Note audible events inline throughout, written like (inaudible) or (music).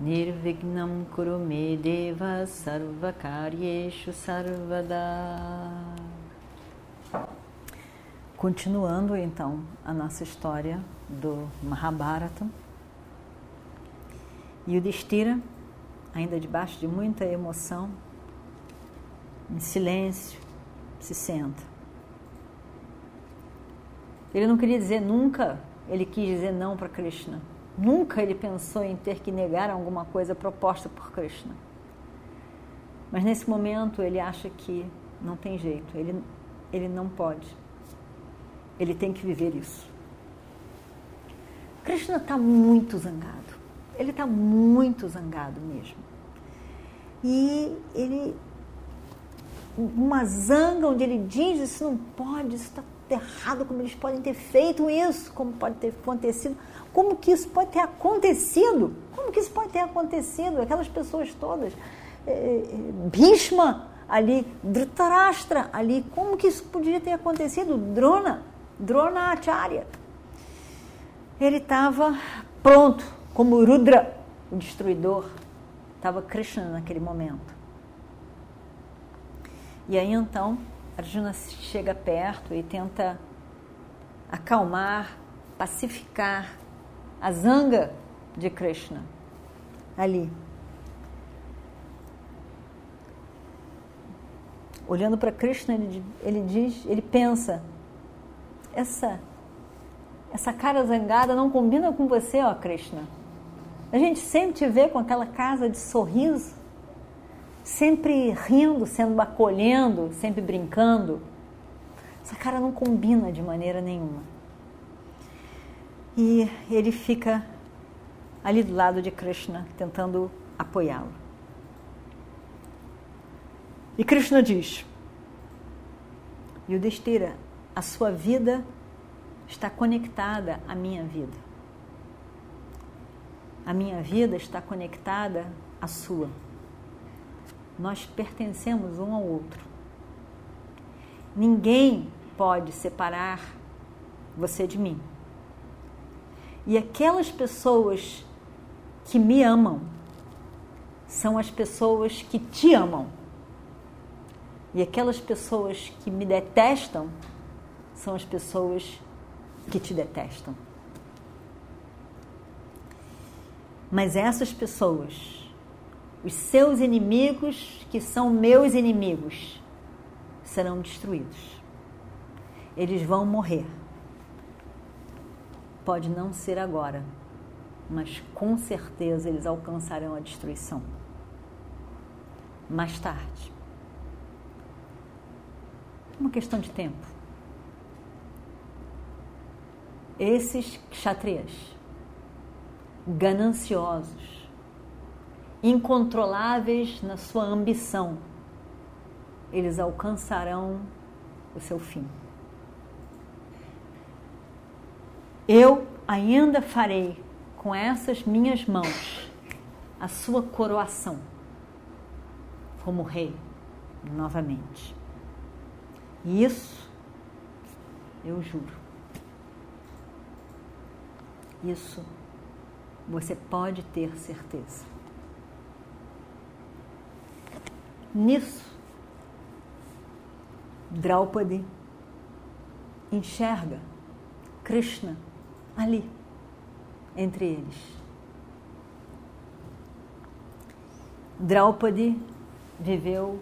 Nirvignam Kurume Deva Sarvakaryeshu Sarvada Continuando então a nossa história do Mahabharata. E o Destira, ainda debaixo de muita emoção, em silêncio, se senta. Ele não queria dizer nunca, ele quis dizer não para Krishna. Nunca ele pensou em ter que negar alguma coisa proposta por Krishna. Mas nesse momento ele acha que não tem jeito, ele, ele não pode. Ele tem que viver isso. Krishna está muito zangado. Ele está muito zangado mesmo. E ele. Uma zanga onde ele diz: Isso não pode, isso está errado, como eles podem ter feito isso, como pode ter acontecido, como que isso pode ter acontecido, como que isso pode ter acontecido, aquelas pessoas todas, é, Bhishma ali, Dhritarashtra ali, como que isso podia ter acontecido, Drona, Drona Acharya, ele estava pronto, como Rudra, o destruidor, estava Krishna naquele momento. E aí então Arjuna chega perto e tenta acalmar, pacificar a zanga de Krishna ali. Olhando para Krishna, ele, ele diz, ele pensa, essa essa cara zangada não combina com você, ó Krishna. A gente sempre te vê com aquela casa de sorriso sempre rindo, sendo acolhendo, sempre brincando. Essa cara não combina de maneira nenhuma. E ele fica ali do lado de Krishna, tentando apoiá-lo. E Krishna diz: Yudhishthira, a sua vida está conectada à minha vida. A minha vida está conectada à sua nós pertencemos um ao outro. Ninguém pode separar você de mim. E aquelas pessoas que me amam são as pessoas que te amam. E aquelas pessoas que me detestam são as pessoas que te detestam. Mas essas pessoas os seus inimigos, que são meus inimigos, serão destruídos. Eles vão morrer. Pode não ser agora, mas com certeza eles alcançarão a destruição. Mais tarde. Uma questão de tempo. Esses kshatriyas, gananciosos, incontroláveis na sua ambição, eles alcançarão o seu fim. Eu ainda farei com essas minhas mãos a sua coroação como rei novamente. E isso eu juro. Isso você pode ter certeza. Nisso, Draupadi enxerga Krishna ali, entre eles. Draupadi viveu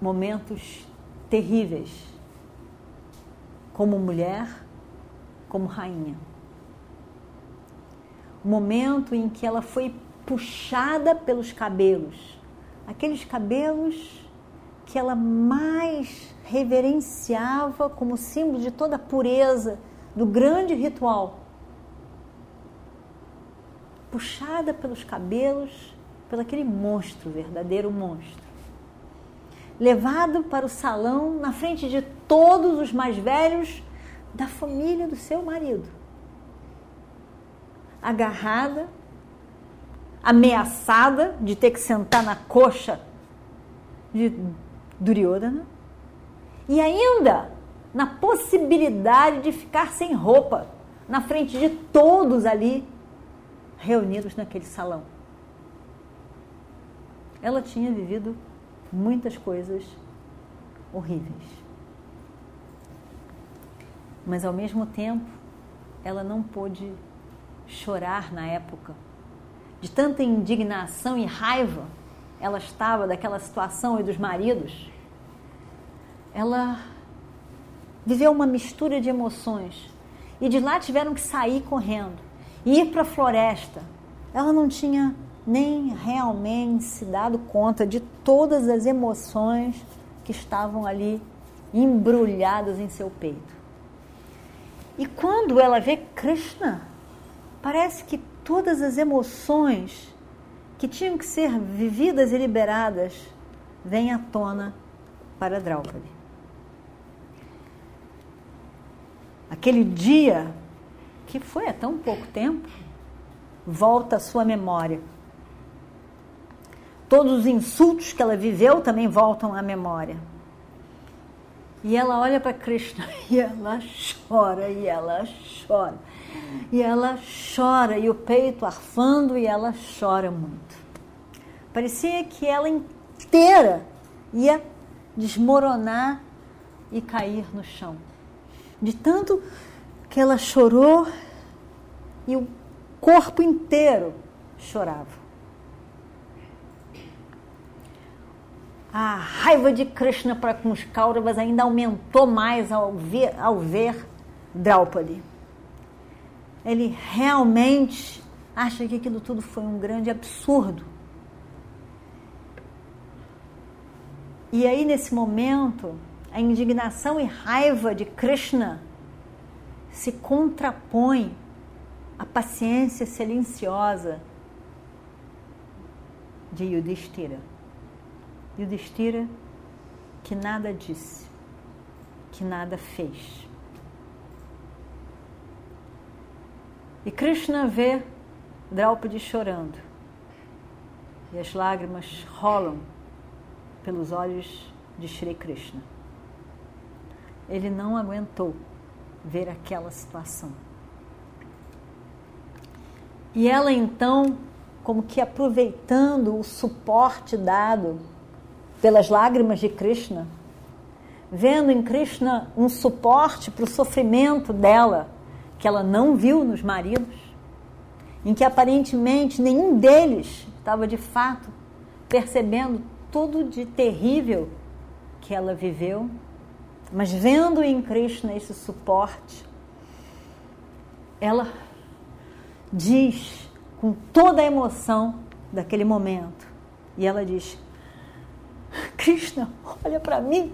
momentos terríveis, como mulher, como rainha. O momento em que ela foi puxada pelos cabelos aqueles cabelos que ela mais reverenciava como símbolo de toda a pureza do grande ritual. Puxada pelos cabelos pelo aquele monstro, verdadeiro monstro. Levado para o salão na frente de todos os mais velhos da família do seu marido. Agarrada, ameaçada de ter que sentar na coxa de Duryodhana e ainda na possibilidade de ficar sem roupa na frente de todos ali reunidos naquele salão. Ela tinha vivido muitas coisas horríveis. Mas ao mesmo tempo, ela não pôde chorar na época. De tanta indignação e raiva ela estava daquela situação e dos maridos. Ela viveu uma mistura de emoções. E de lá tiveram que sair correndo, ir para a floresta. Ela não tinha nem realmente se dado conta de todas as emoções que estavam ali embrulhadas em seu peito. E quando ela vê Krishna, parece que todas as emoções que tinham que ser vividas e liberadas vêm à tona para Draupadi. Aquele dia, que foi há tão pouco tempo, volta à sua memória. Todos os insultos que ela viveu também voltam à memória. E ela olha para Krishna (laughs) e ela chora, e ela chora. E ela chora, e o peito arfando, e ela chora muito. Parecia que ela inteira ia desmoronar e cair no chão de tanto que ela chorou e o corpo inteiro chorava. A raiva de Krishna para com os Kauravas ainda aumentou mais ao ver, ao ver Draupadi. Ele realmente acha que aquilo tudo foi um grande absurdo. E aí, nesse momento, a indignação e raiva de Krishna se contrapõe à paciência silenciosa de Yudhishthira. Yudhishthira que nada disse, que nada fez. E Krishna vê Draupadi chorando. E as lágrimas rolam pelos olhos de Shri Krishna ele não aguentou ver aquela situação. E ela então, como que aproveitando o suporte dado pelas lágrimas de Krishna, vendo em Krishna um suporte para o sofrimento dela, que ela não viu nos maridos, em que aparentemente nenhum deles estava de fato percebendo tudo de terrível que ela viveu mas vendo em Krishna esse suporte, ela diz com toda a emoção daquele momento, e ela diz: Krishna, olha para mim,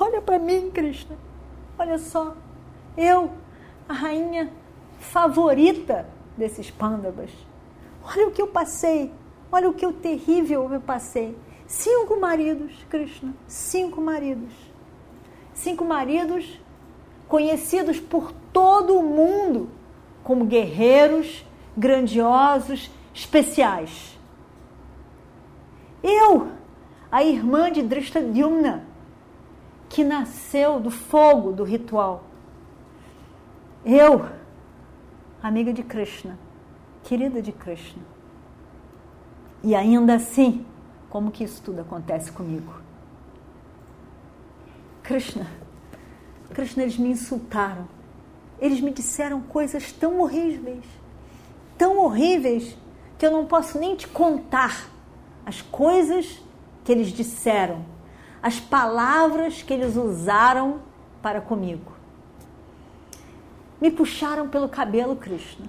olha para mim, Krishna, olha só, eu, a rainha favorita desses pândavas, olha o que eu passei, olha o que eu terrível eu passei. Cinco maridos, Krishna, cinco maridos cinco maridos conhecidos por todo o mundo como guerreiros, grandiosos, especiais. Eu, a irmã de Drishtadyumna, que nasceu do fogo do ritual. Eu, amiga de Krishna, querida de Krishna. E ainda assim, como que isso tudo acontece comigo? Krishna, Krishna, eles me insultaram. Eles me disseram coisas tão horríveis, tão horríveis, que eu não posso nem te contar as coisas que eles disseram, as palavras que eles usaram para comigo. Me puxaram pelo cabelo, Krishna.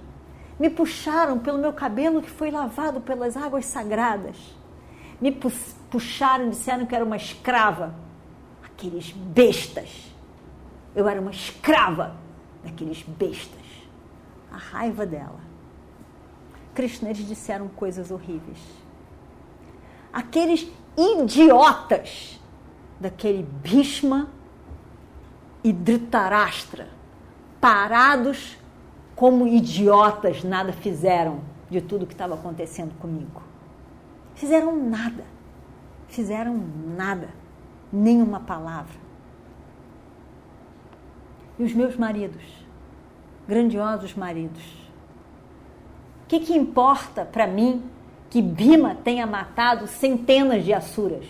Me puxaram pelo meu cabelo que foi lavado pelas águas sagradas. Me puxaram, disseram que era uma escrava aqueles bestas. Eu era uma escrava daqueles bestas. A raiva dela. Krishna, eles disseram coisas horríveis. aqueles idiotas daquele Bhishma e Dhritarashtra, parados como idiotas, nada fizeram de tudo que estava acontecendo comigo. Fizeram nada, fizeram nada, nenhuma palavra. E os meus maridos, grandiosos maridos, o que, que importa para mim que Bima tenha matado centenas de Asuras?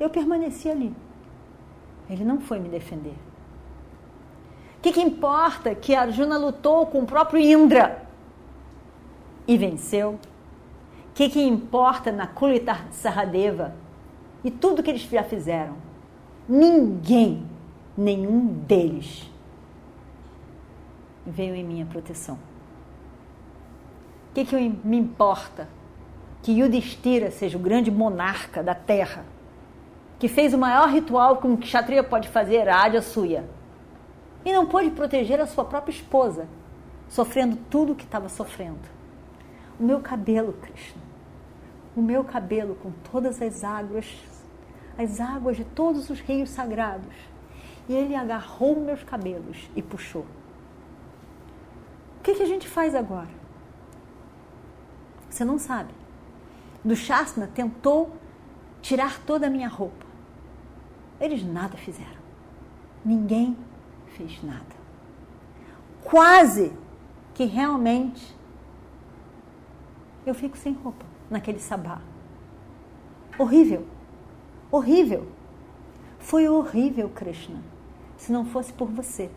Eu permaneci ali. Ele não foi me defender. O que, que importa que Arjuna lutou com o próprio Indra e venceu? O que, que importa na Kulita Saradeva e tudo que eles já fizeram? Ninguém, nenhum deles veio em minha proteção. O que, que me importa que Yudhishthira seja o grande monarca da terra, que fez o maior ritual que um kshatriya pode fazer, a Adya Suya, e não pôde proteger a sua própria esposa, sofrendo tudo o que estava sofrendo. O meu cabelo, Krishna, o meu cabelo com todas as águas, as águas de todos os rios sagrados. E ele agarrou meus cabelos e puxou. O que, que a gente faz agora? Você não sabe. Do Shasna tentou tirar toda a minha roupa. Eles nada fizeram. Ninguém fez nada. Quase que realmente eu fico sem roupa naquele sabá. Horrível. Horrível. Foi horrível, Krishna, se não fosse por você.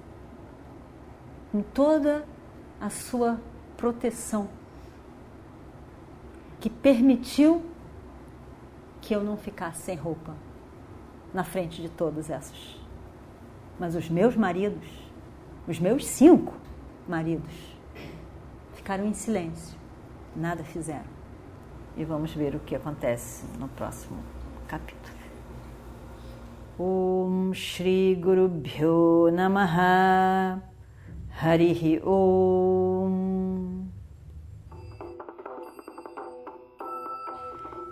Com toda a sua proteção, que permitiu que eu não ficasse sem roupa na frente de todos esses. Mas os meus maridos, os meus cinco maridos, ficaram em silêncio, nada fizeram. E vamos ver o que acontece no próximo capítulo. Om Shri Guru Bhyo Namaha